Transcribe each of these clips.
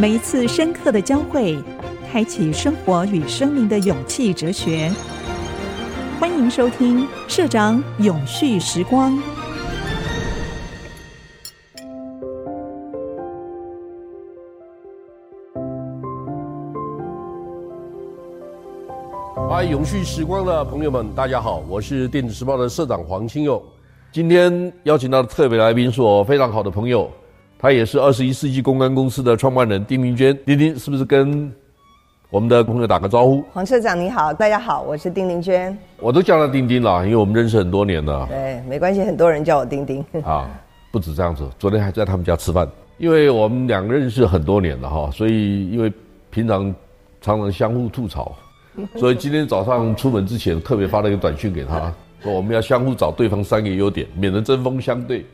每一次深刻的交汇，开启生活与生命的勇气哲学。欢迎收听《社长永续时光》。嗨，永续时光的朋友们，大家好，我是电子时报的社长黄清勇。今天邀请到的特别来宾是我非常好的朋友。他也是二十一世纪公关公司的创办人丁明娟，丁丁是不是跟我们的朋友打个招呼？黄社长你好，大家好，我是丁玲娟。我都叫他丁丁了，因为我们认识很多年了。对，没关系，很多人叫我丁丁。啊，不止这样子，昨天还在他们家吃饭，因为我们两个认识很多年了哈，所以因为平常常常相互吐槽，所以今天早上出门之前特别发了一个短讯给他，说我们要相互找对方三个优点，免得针锋相对。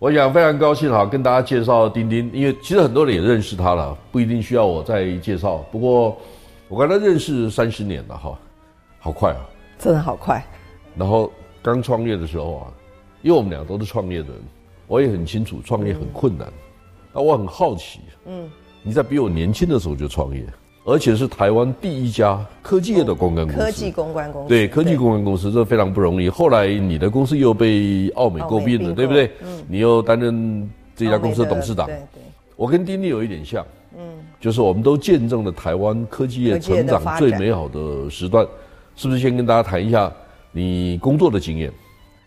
我想非常高兴哈，跟大家介绍丁丁，因为其实很多人也认识他了，不一定需要我再介绍。不过我跟他认识三十年了哈，好快啊，真的好快。然后刚创业的时候啊，因为我们俩都是创业的人，我也很清楚创业很困难。那、嗯、我很好奇，嗯，你在比我年轻的时候就创业。而且是台湾第一家科技业的公关公司，科技公关公司，对，科技公关公司这非常不容易。后来你的公司又被奥美购并了，对不对？嗯，你又担任这家公司的董事长。对对，我跟丁丁有一点像，嗯，就是我们都见证了台湾科技业成长最美好的时段，是不是？先跟大家谈一下你工作的经验。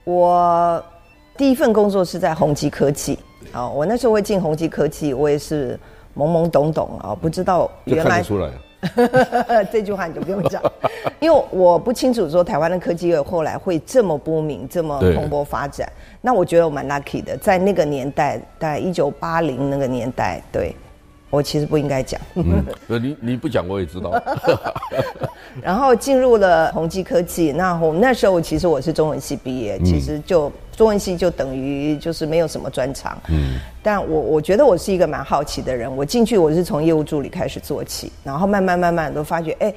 我第一份工作是在宏基科技，啊，我那时候会进宏基科技，我也是。懵懵懂懂啊，不知道原来出来 这句话你就不用讲，因为我不清楚说台湾的科技业后来会这么波明，这么蓬勃发展。那我觉得我蛮 lucky 的，在那个年代，大概一九八零那个年代，对。我其实不应该讲，嗯，你你不讲我也知道。然后进入了宏基科技，那我那时候其实我是中文系毕业，嗯、其实就中文系就等于就是没有什么专长。嗯，但我我觉得我是一个蛮好奇的人，我进去我是从业务助理开始做起，然后慢慢慢慢都发觉，哎。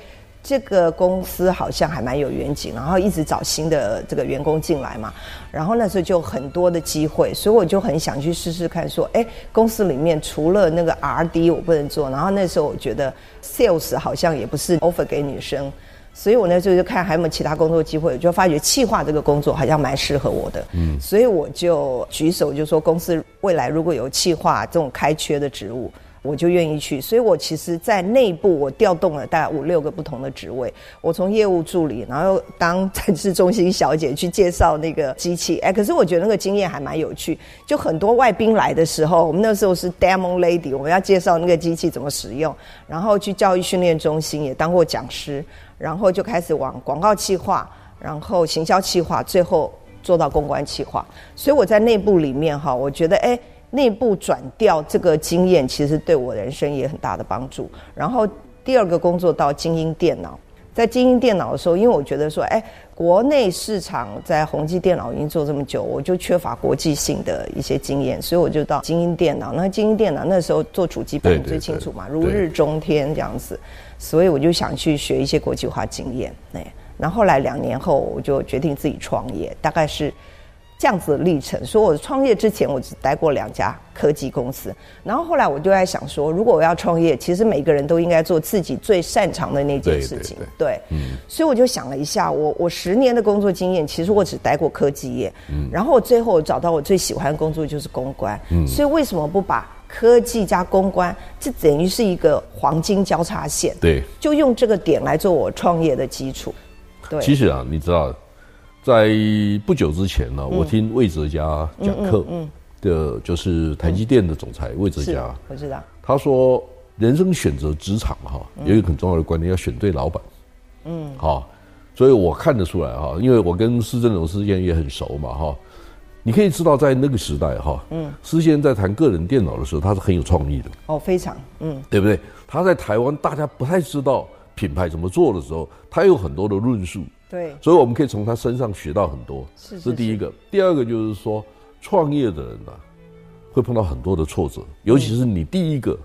这个公司好像还蛮有远景，然后一直找新的这个员工进来嘛，然后那时候就很多的机会，所以我就很想去试试看，说，哎，公司里面除了那个 R&D 我不能做，然后那时候我觉得 Sales 好像也不是 offer 给女生，所以我那时候就看还有没有其他工作机会，我就发觉企划这个工作好像蛮适合我的，嗯，所以我就举手就说，公司未来如果有企划这种开缺的职务。我就愿意去，所以我其实，在内部我调动了大概五六个不同的职位。我从业务助理，然后当展示中心小姐去介绍那个机器。哎，可是我觉得那个经验还蛮有趣。就很多外宾来的时候，我们那时候是 Demon lady，我们要介绍那个机器怎么使用，然后去教育训练中心也当过讲师，然后就开始往广告企划，然后行销企划，最后做到公关企划。所以我在内部里面哈，我觉得哎。内部转调这个经验，其实对我人生也很大的帮助。然后第二个工作到精英电脑，在精英电脑的时候，因为我觉得说，哎，国内市场在宏基电脑已经做这么久，我就缺乏国际性的一些经验，所以我就到精英电脑。那精英电脑那时候做主机板最清楚嘛，如日中天这样子，所以我就想去学一些国际化经验。哎，然后后来两年后，我就决定自己创业，大概是。这样子的历程，所以我创业之前我只待过两家科技公司，然后后来我就在想说，如果我要创业，其实每个人都应该做自己最擅长的那件事情。对，对，对，对，嗯，所以我就想了一下，我我十年的工作经验，其实我只待过科技业，嗯，然后我最后我找到我最喜欢的工作就是公关，嗯，所以为什么不把科技加公关，这等于是一个黄金交叉线，对，就用这个点来做我创业的基础。对，其实啊，你知道。在不久之前呢、我听魏哲家讲课，嗯，的就是台积电的总裁魏哲家，我知道，他说人生选择职场哈，有一个很重要的观念，要选对老板，嗯，好，所以我看得出来哈，因为我跟施正荣师先也很熟嘛哈，你可以知道在那个时代哈，嗯，施先在谈个人电脑的时候，他是很有创意的，哦，非常，嗯，对不对？他在台湾大家不太知道品牌怎么做的时候，他有很多的论述。对，所以我们可以从他身上学到很多。是，这第一个。第二个就是说，创业的人呢、啊，会碰到很多的挫折，尤其是你第一个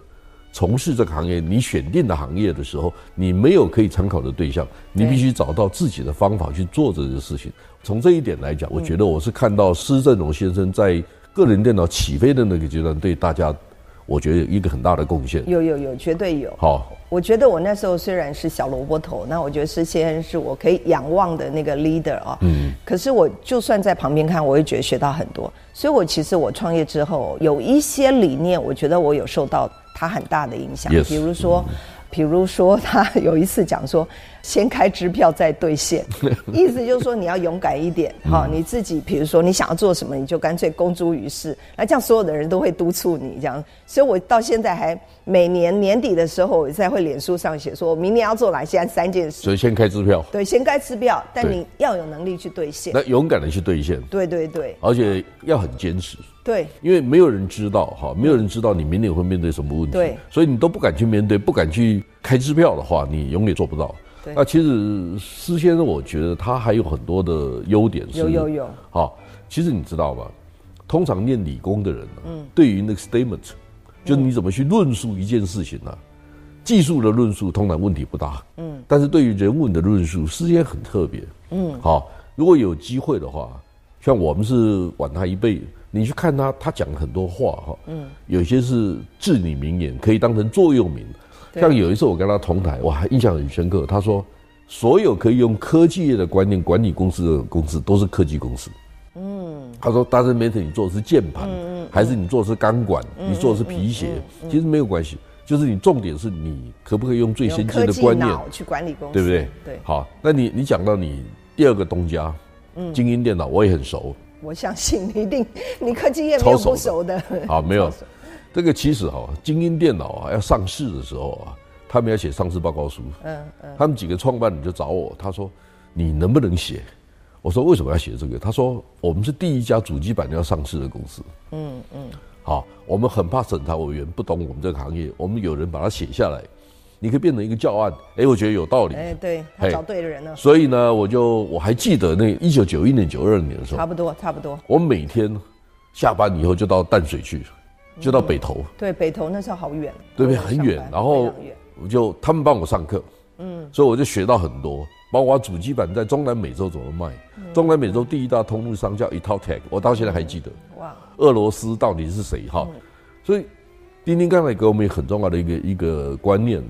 从事这个行业，你选定的行业的时候，你没有可以参考的对象，你必须找到自己的方法去做这个事情。从这一点来讲，我觉得我是看到施振荣先生在个人电脑起飞的那个阶段，对大家，我觉得有一个很大的贡献。有有有，绝对有。好，我觉得我那时候虽然是小萝卜头，那我觉得施先生是我可以仰望的那个 leader 啊。嗯。可是我就算在旁边看，我也觉得学到很多。所以我其实我创业之后有一些理念，我觉得我有受到他很大的影响。Yes, 比如说。嗯比如说，他有一次讲说，先开支票再兑现，意思就是说你要勇敢一点，好，你自己比如说你想要做什么，你就干脆公诸于世，那这样所有的人都会督促你这样。所以我到现在还每年年底的时候，我在会脸书上写说，明年要做哪些三件事。所以先开支票。对，先开支票，但你要有能力去兑现。那勇敢的去兑现。对对对。而且要很坚持。对，因为没有人知道哈，没有人知道你明年会面对什么问题，对，所以你都不敢去面对，不敢去开支票的话，你永远做不到。对，那其实施先生，我觉得他还有很多的优点是，有有有。好，其实你知道吗？通常念理工的人呢，嗯，对于那个 statement，就是你怎么去论述一件事情呢？技术的论述通常问题不大，嗯，但是对于人文的论述，施先生很特别，嗯，好，如果有机会的话，像我们是晚他一辈。你去看他，他讲很多话哈，嗯，有些是至理名言，可以当成座右铭。像有一次我跟他同台，我还印象很深刻。他说，所有可以用科技业的观念管理公司的公司，都是科技公司。嗯，他说，doesn't matter 你做的是键盘，还是你做的是钢管，你做的是皮鞋，其实没有关系，就是你重点是你可不可以用最先进的观念去管理公司，对不对？对。好，那你你讲到你第二个东家，嗯，精英电脑，我也很熟。我相信你一定，你科技业没有不熟的。好，没有。这个其实哈，精英电脑啊要上市的时候啊，他们要写上市报告书。嗯嗯。他们几个创办人就找我，他说：“你能不能写？”我说：“为什么要写这个？”他说：“我们是第一家主机板要上市的公司。”嗯嗯。好，我们很怕审查委员不懂我们这个行业，我们有人把它写下来。你可以变成一个教案，哎，我觉得有道理。哎，对，他找对的人了。所以呢，我就我还记得那一九九一年、九二年的时候，差不多，差不多。我每天下班以后就到淡水去，就到北投。对，北投那时候好远，对不对？很远。然后我就他们帮我上课，嗯，所以我就学到很多，包括主机板在中南美洲怎么卖。中南美洲第一大通路商叫 Italtech，我到现在还记得。哇，俄罗斯到底是谁？哈，所以。丁丁刚才给我们很重要的一个一个观念，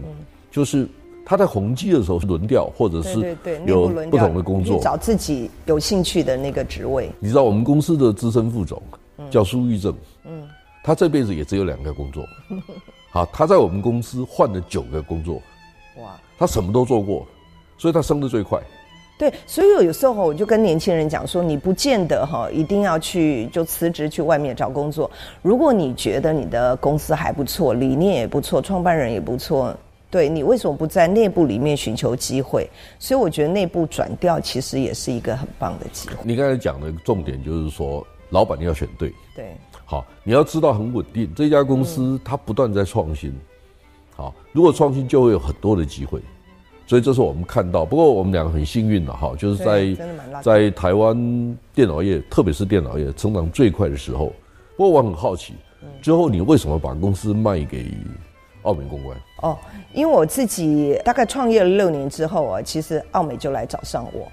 就是他在宏基的时候是轮调，或者是有不同的工作，找自己有兴趣的那个职位。你知道我们公司的资深副总叫苏玉正，嗯，他这辈子也只有两个工作，好，他在我们公司换了九个工作，哇，他什么都做过，所以他升得最快。对，所以有时候我就跟年轻人讲说，你不见得哈一定要去就辞职去外面找工作。如果你觉得你的公司还不错，理念也不错，创办人也不错，对，你为什么不在内部里面寻求机会？所以我觉得内部转调其实也是一个很棒的机会。你刚才讲的重点就是说，老板你要选对，对，好，你要知道很稳定，这家公司它不断在创新，好，如果创新就会有很多的机会。所以这是我们看到，不过我们两个很幸运的哈，就是在在台湾电脑业，特别是电脑业成长最快的时候。不过我很好奇，之后你为什么把公司卖给澳美公关？哦，因为我自己大概创业了六年之后啊，其实澳美就来找上我。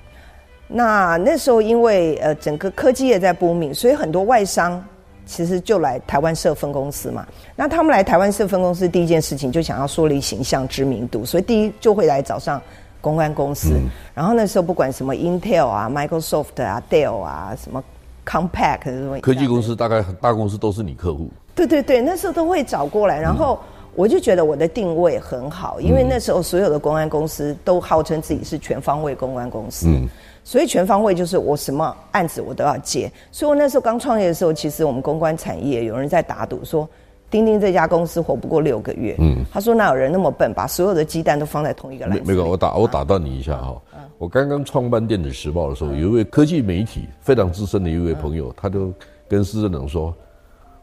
那那时候因为呃整个科技业在 booming，所以很多外商。其实就来台湾设分公司嘛，那他们来台湾设分公司，第一件事情就想要树立形象知名度，所以第一就会来找上公关公司。嗯、然后那时候不管什么 Intel 啊、Microsoft 啊、Dell 啊、什么 Compaq 什么科技公司，大概大公司都是你客户。对对对，那时候都会找过来，然后我就觉得我的定位很好，因为那时候所有的公安公司都号称自己是全方位公关公司。嗯所以全方位就是我什么案子我都要接，所以我那时候刚创业的时候，其实我们公关产业有人在打赌说，丁丁这家公司活不过六个月。嗯，他说哪有人那么笨，把所有的鸡蛋都放在同一个篮子里。没有，我打我打断你一下哈，我刚刚创办电子时报的时候，有一位科技媒体非常资深的一位朋友，他就跟施正荣说。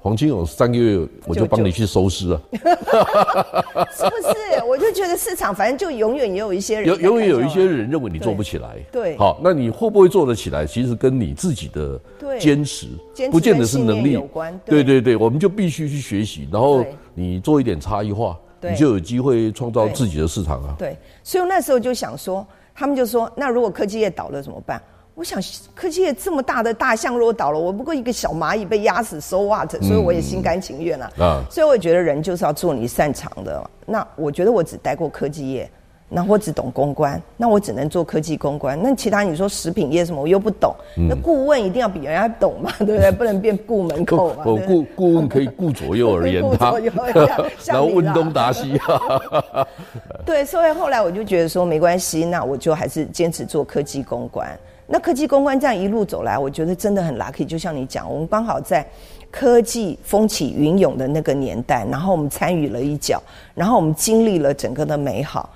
黄金有三个月，我就帮你去收尸啊！是不是？我就觉得市场反正就永远也有一些人，有永远有一些人认为你做不起来。对，好，那你会不会做得起来？其实跟你自己的坚持，不见得是能力有关。对对对，我们就必须去学习，然后你做一点差异化，你就有机会创造自己的市场啊。对，所以那时候就想说，他们就说，那如果科技业倒了怎么办？我想科技业这么大的大象如果倒了，我不过一个小蚂蚁被压死，so what？所以我也心甘情愿了。啊，所以我觉得人就是要做你擅长的。那我觉得我只待过科技业。那我只懂公关，那我只能做科技公关。那其他你说食品业什么，我又不懂。嗯、那顾问一定要比人家懂嘛，对不对？不能变顾门口嘛。我顾顾问可以顾左右而言他，然后 问东答西。对，所以后来我就觉得说没关系，那我就还是坚持做科技公关。那科技公关这样一路走来，我觉得真的很 lucky。就像你讲，我们刚好在科技风起云涌的那个年代，然后我们参与了一脚，然后我们经历了整个的美好。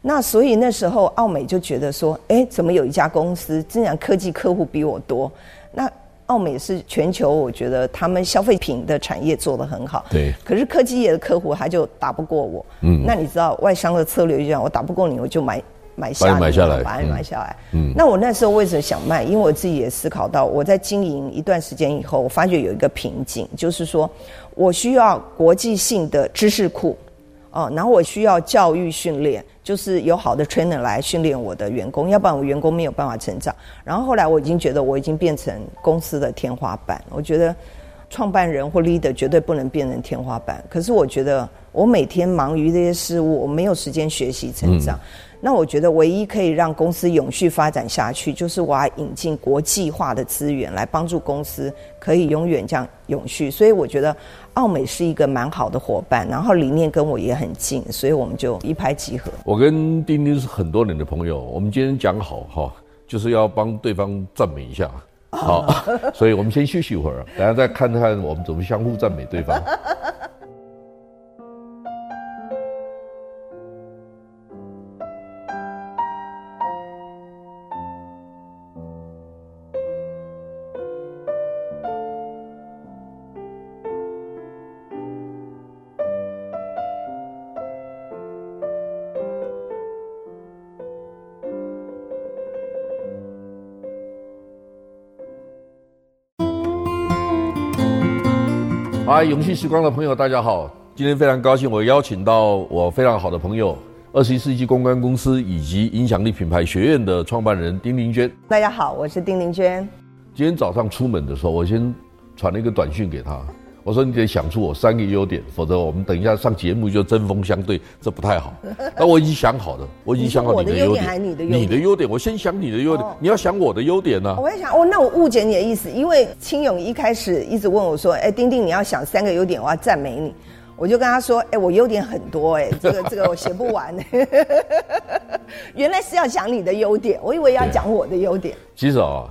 那所以那时候奥美就觉得说，哎，怎么有一家公司竟然科技客户比我多？那奥美是全球，我觉得他们消费品的产业做得很好。对。可是科技业的客户他就打不过我。嗯。那你知道外商的策略就这样，我打不过你，我就买买下，买下来，把你买下来。嗯。那我那时候为什么想卖？因为我自己也思考到，我在经营一段时间以后，我发觉有一个瓶颈，就是说我需要国际性的知识库。哦，然后我需要教育训练，就是有好的 trainer 来训练我的员工，要不然我员工没有办法成长。然后后来我已经觉得我已经变成公司的天花板，我觉得创办人或 leader 绝对不能变成天花板。可是我觉得我每天忙于这些事物，我没有时间学习成长。嗯那我觉得唯一可以让公司永续发展下去，就是我要引进国际化的资源来帮助公司可以永远这样永续。所以我觉得奥美是一个蛮好的伙伴，然后理念跟我也很近，所以我们就一拍即合。我跟丁丁是很多年的朋友，我们今天讲好哈，就是要帮对方赞美一下，好，所以我们先休息一会儿，等下再看看我们怎么相互赞美对方。嗨，永续时光的朋友，大家好！今天非常高兴，我邀请到我非常好的朋友，二十一世纪公关公司以及影响力品牌学院的创办人丁玲娟。大家好，我是丁玲娟。今天早上出门的时候，我先传了一个短讯给他。我说你得想出我三个优点，否则我们等一下上节目就针锋相对，这不太好。那我已经想好了，我已经想好你的优点，你的优点，你的优点，我先想你的优点，你要想我的优点呢。我在想，哦，那我误解你的意思，因为青勇一开始一直问我说，哎，丁丁，你要想三个优点，我要赞美你，我就跟他说，哎，我优点很多，哎，这个 这个我写不完。原来是要讲你的优点，我以为要讲我的优点。其实啊，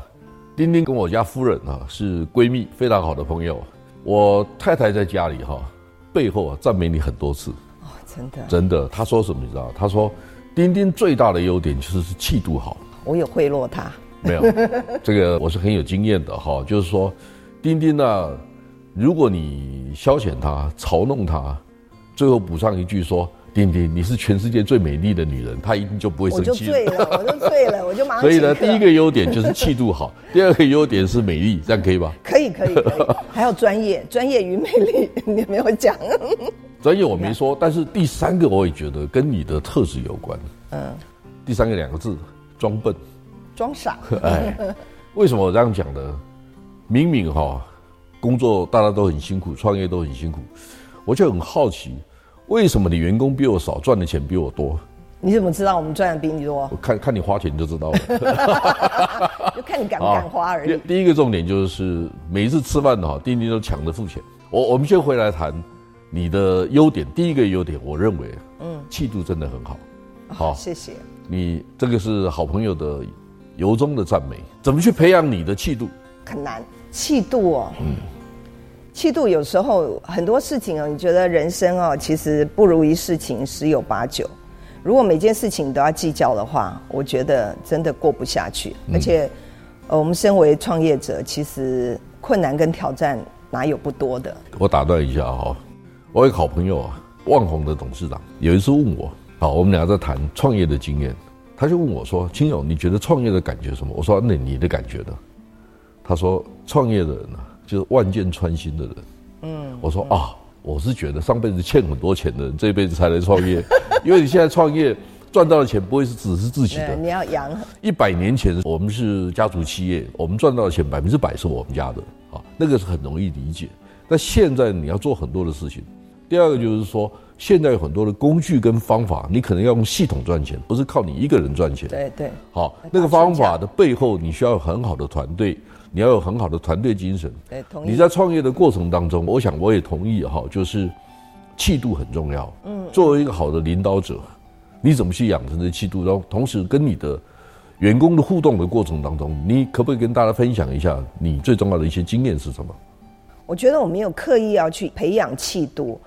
丁丁跟我家夫人啊是闺蜜，非常好的朋友。我太太在家里哈，背后啊赞美你很多次哦，真的真的。她说什么你知道？她说，丁丁最大的优点就是是气度好。我有贿赂他？没有，这个我是很有经验的哈。就是说，丁丁呢，如果你消遣他、嘲弄他，最后补上一句说。丁丁，你是全世界最美丽的女人，她一定就不会生气。我就醉了，我就醉了，我就马上。所以呢，第一个优点就是气度好，第二个优点是美丽，这样可以吧？可以，可以，可以。还有专业，专业与美丽，你没有讲。专业我没说，但是第三个我也觉得跟你的特质有关。嗯。第三个两个字，装笨。装傻。哎，为什么我这样讲呢？明明哈，工作大家都很辛苦，创业都很辛苦，我就很好奇。为什么你员工比我少，赚的钱比我多？你怎么知道我们赚的比你多？我看看你花钱就知道了，就看你敢不敢花而已。第一个重点就是每一次吃饭的哈，丁丁都抢着付钱。我我们先回来谈你的优点。第一个优点，我认为，嗯，气度真的很好。好，谢谢。你这个是好朋友的由衷的赞美。怎么去培养你的气度？很难，气度哦。嗯。气度有时候很多事情哦，你觉得人生哦，其实不如意事情十有八九。如果每件事情都要计较的话，我觉得真的过不下去。而且，呃，我们身为创业者，其实困难跟挑战哪有不多的？我打断一下哈，我有好朋友啊，万宏的董事长，有一次问我，好，我们俩在谈创业的经验，他就问我说：“青勇，你觉得创业的感觉什么？”我说：“那你的感觉呢？”他说：“创业的人呢？”就是万箭穿心的人，嗯，我说啊，我是觉得上辈子欠很多钱的人，这辈子才来创业，因为你现在创业，赚到的钱不会是只是自己的，你要养。一百年前我们是家族企业，我们赚到的钱百分之百是我们家的啊，那个是很容易理解。但现在你要做很多的事情。第二个就是说，现在有很多的工具跟方法，你可能要用系统赚钱，不是靠你一个人赚钱。对对。好，那个方法的背后，你需要有很好的团队，你要有很好的团队精神。对，同意。你在创业的过程当中，我想我也同意哈，就是气度很重要。嗯。作为一个好的领导者。你怎么去养成这气度？然后同时跟你的员工的互动的过程当中，你可不可以跟大家分享一下你最重要的一些经验是什么？我觉得我没有刻意要去培养气度，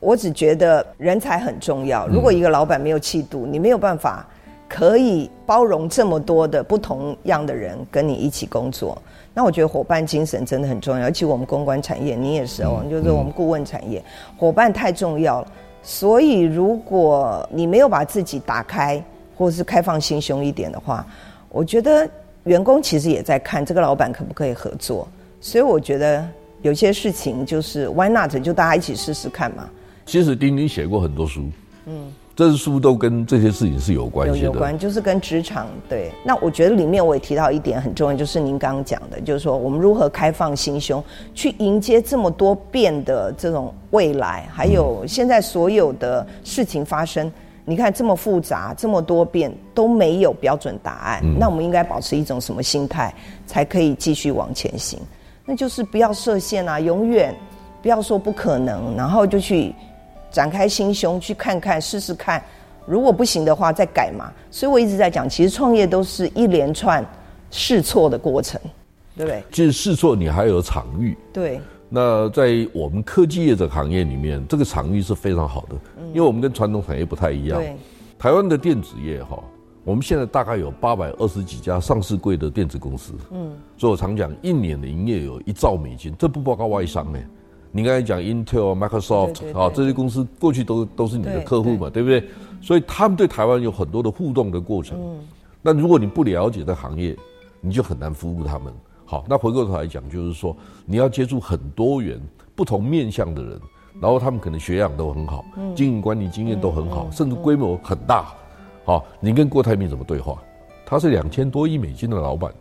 我只觉得人才很重要。如果一个老板没有气度，你没有办法可以包容这么多的不同样的人跟你一起工作。那我觉得伙伴精神真的很重要，尤其我们公关产业，你也是哦，就是我们顾问产业，伙伴太重要了。所以，如果你没有把自己打开，或者是开放心胸一点的话，我觉得员工其实也在看这个老板可不可以合作。所以，我觉得有些事情就是 why not，就大家一起试试看嘛。其实丁丁写过很多书，嗯。这些书都跟这些事情是有关系的，有关就是跟职场对。那我觉得里面我也提到一点很重要，就是您刚刚讲的，就是说我们如何开放心胸去迎接这么多变的这种未来，还有现在所有的事情发生，嗯、你看这么复杂，这么多变都没有标准答案，嗯、那我们应该保持一种什么心态才可以继续往前行？那就是不要设限啊，永远不要说不可能，然后就去。展开心胸去看看试试看，如果不行的话再改嘛。所以我一直在讲，其实创业都是一连串试错的过程，对不对？其实试错你还有场域。对。那在我们科技业的行业里面，这个场域是非常好的，因为我们跟传统产业不太一样。对。台湾的电子业哈，我们现在大概有八百二十几家上市柜的电子公司。嗯。所以我常讲，一年的营业有一兆美金，这不包括外商哎。你刚才讲 Intel、Microsoft 啊，这些公司过去都都是你的客户嘛，对，不对？所以他们对台湾有很多的互动的过程。嗯。那如果你不了解这行业，你就很难服务他们。好，那回过头来讲，就是说你要接触很多元、不同面向的人，然后他们可能学养都很好，经营管理经验都很好，甚至规模很大。好，你跟郭台铭怎么对话？他是两千多亿美金的老板。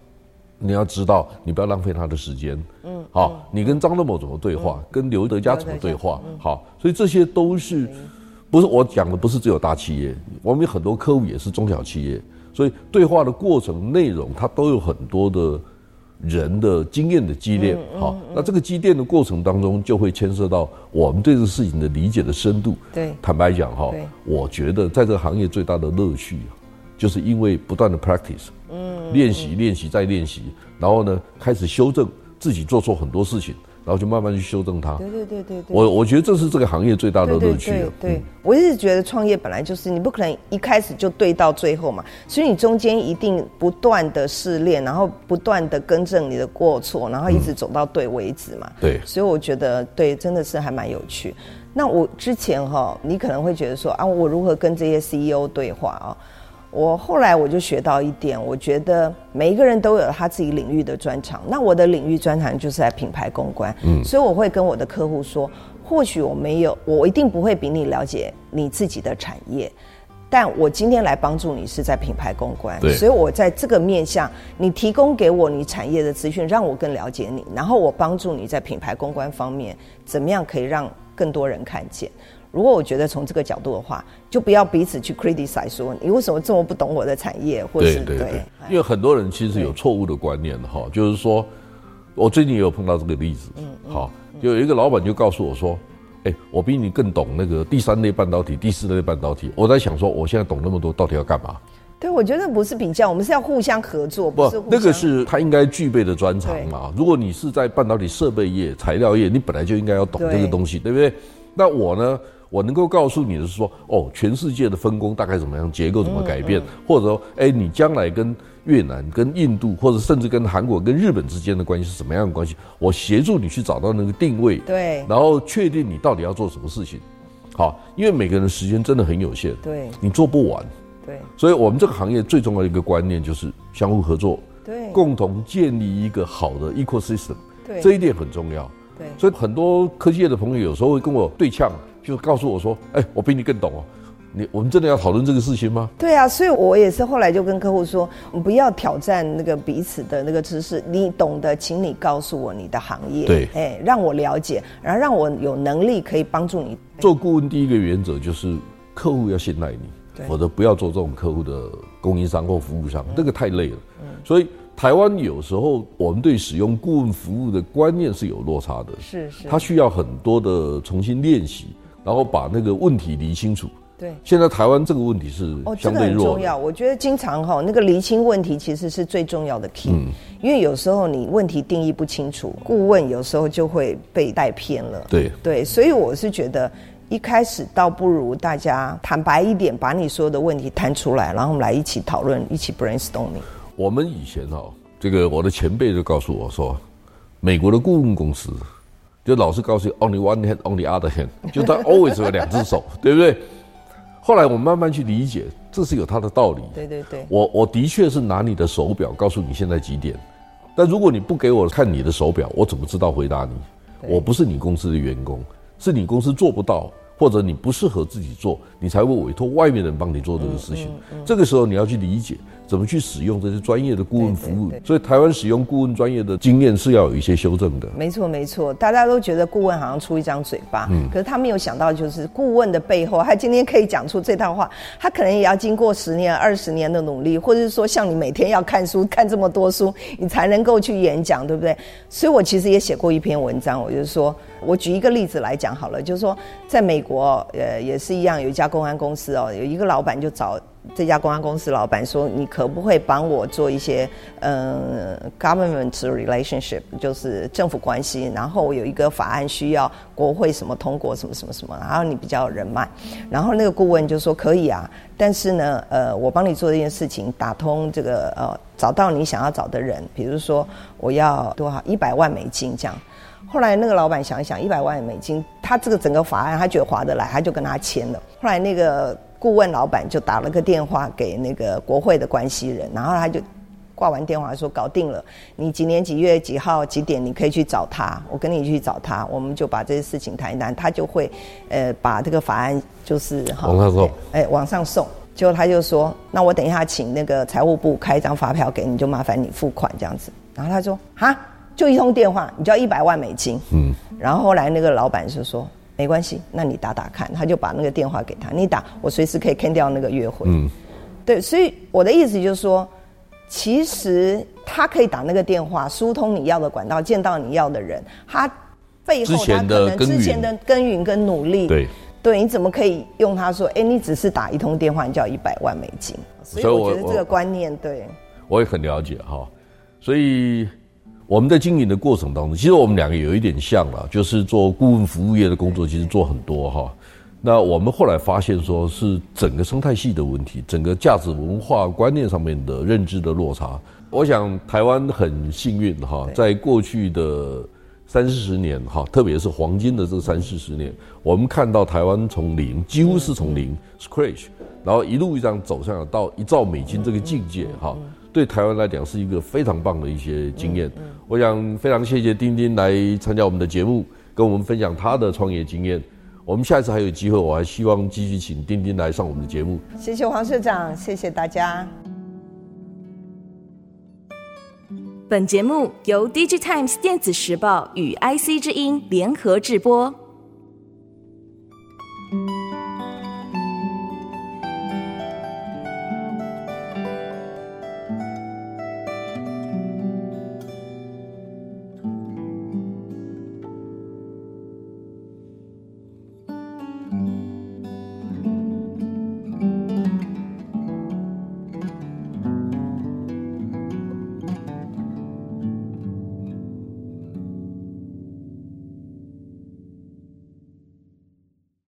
你要知道，你不要浪费他的时间。嗯，好，嗯、你跟张忠谋怎么对话？嗯、跟刘德佳怎么对话？嗯、好，所以这些都是，不是我讲的，不是只有大企业，我们有很多客户也是中小企业，所以对话的过程内容，它都有很多的人的经验的积淀。好，那这个积淀的过程当中，就会牵涉到我们对这个事情的理解的深度。对，坦白讲哈，我觉得在这个行业最大的乐趣，就是因为不断的 practice。嗯，练习，练习，再练习，然后呢，开始修正自己做错很多事情，然后就慢慢去修正它。对对对对对。我我觉得这是这个行业最大的乐趣。对，对，对，对，我一直觉得创业本来就是你不可能一开始就对到最后嘛，所以你中间一定不断的试炼，然后不断的更正你的过错，然后一直走到对为止嘛。对。所以我觉得对，真的是还蛮有趣。那我之前哈，你可能会觉得说啊，我如何跟这些 CEO 对话啊？我后来我就学到一点，我觉得每一个人都有他自己领域的专长。那我的领域专长就是在品牌公关，嗯，所以我会跟我的客户说，或许我没有，我一定不会比你了解你自己的产业，但我今天来帮助你是在品牌公关，所以我在这个面向，你提供给我你产业的资讯，让我更了解你，然后我帮助你在品牌公关方面怎么样可以让更多人看见。如果我觉得从这个角度的话，就不要彼此去 criticize 说你为什么这么不懂我的产业，或是对，对，对，因为很多人其实有错误的观念哈，就是说，我最近也有碰到这个例子，嗯，好，就有一个老板就告诉我说，哎，我比你更懂那个第三类半导体、第四类半导体，我在想说，我现在懂那么多，到底要干嘛？对，我觉得不是比较，我们是要互相合作，不是那个是他应该具备的专长嘛。如果你是在半导体设备业、材料业，你本来就应该要懂这个东西，对，对不对？那我呢？我能够告诉你的是说，哦，全世界的分工大概怎么样，结构怎么改变，嗯嗯、或者说，哎，你将来跟越南、跟印度，或者甚至跟韩国、跟日本之间的关系是什么样的关系？我协助你去找到那个定位，对，然后确定你到底要做什么事情。好，因为每个人时间真的很有限，对，你做不完，对，所以我们这个行业最重要的一个观念就是相互合作，对，共同建立一个好的 ecosystem，对，这一点很重要，对，所以很多科技业的朋友有时候会跟我对呛。就告诉我说：“哎，我比你更懂哦。”你我们真的要讨论这个事情吗？对啊，所以我也是后来就跟客户说，我们不要挑战那个彼此的那个知识，你懂得，请你告诉我你的行业，对，哎，让我了解，然后让我有能力可以帮助你。做顾问第一个原则就是客户要信赖你，对否则不要做这种客户的供应商或服务商，这、嗯、个太累了。嗯、所以台湾有时候我们对使用顾问服务的观念是有落差的，是是，他需要很多的重新练习。然后把那个问题理清楚。对，现在台湾这个问题是相对弱的。哦，这个很重要。我觉得经常哈，那个厘清问题其实是最重要的 key。嗯。因为有时候你问题定义不清楚，顾问有时候就会被带偏了。对对，所以我是觉得一开始倒不如大家坦白一点，把你所有的问题谈出来，然后我们来一起讨论，一起 brainstorming。我们以前哈，这个我的前辈就告诉我说，美国的顾问公司。就老是告诉你 only one hand, only other hand，就他 always 有两只手，对不对？后来我慢慢去理解，这是有它的道理。对对对，我我的确是拿你的手表告诉你现在几点，但如果你不给我看你的手表，我怎么知道回答你？我不是你公司的员工，是你公司做不到。或者你不适合自己做，你才会委托外面人帮你做这个事情。嗯嗯嗯、这个时候你要去理解怎么去使用这些专业的顾问服务。所以台湾使用顾问专业的经验是要有一些修正的。没错没错，大家都觉得顾问好像出一张嘴巴，嗯，可是他没有想到就是顾问的背后，他今天可以讲出这套话，他可能也要经过十年、二十年的努力，或者是说像你每天要看书看这么多书，你才能够去演讲，对不对？所以我其实也写过一篇文章，我就是说。我举一个例子来讲好了，就是说，在美国，呃，也是一样，有一家公安公司哦，有一个老板就找这家公关公司老板说：“你可不可以帮我做一些，嗯，government relationship，就是政府关系？然后有一个法案需要国会什么通过，什么什么什么，然后你比较有人脉。然后那个顾问就说：可以啊，但是呢，呃，我帮你做这件事情，打通这个呃，找到你想要找的人，比如说我要多少一百万美金这样。”后来那个老板想一想，一百万美金，他这个整个法案他觉得划得来，他就跟他签了。后来那个顾问老板就打了个电话给那个国会的关系人，然后他就挂完电话说搞定了，你几年几月几号几点你可以去找他，我跟你去找他，我们就把这些事情谈一谈，他就会呃把这个法案就是往上送，哎往上送，结果他就说，那我等一下请那个财务部开一张发票给你，就麻烦你付款这样子。然后他说哈。就一通电话，你就要一百万美金。嗯，然后后来那个老板就说：“没关系，那你打打看。”他就把那个电话给他，你打，我随时可以 cancel 掉那个约会。嗯，对，所以我的意思就是说，其实他可以打那个电话，疏通你要的管道，见到你要的人，他背后他可能之前的耕耘跟努力，对，对，你怎么可以用他说？哎，你只是打一通电话，你就要一百万美金？所以我觉得这个观念，对，我也很了解哈，所以。我们在经营的过程当中，其实我们两个有一点像了，就是做顾问服务业的工作，其实做很多哈。那我们后来发现，说是整个生态系的问题，整个价值文化观念上面的认知的落差。我想台湾很幸运哈，在过去的三四十年哈，特别是黄金的这三四十年，我们看到台湾从零，几乎是从零 scratch，然后一路这样走上到一兆美金这个境界哈。对台湾来讲是一个非常棒的一些经验。我想非常谢谢丁丁来参加我们的节目，跟我们分享他的创业经验。我们下一次还有机会，我还希望继续请丁丁来上我们的节目。谢谢黄社长，谢谢大家。本节目由 DigiTimes 电子时报与 IC 之音联合制播。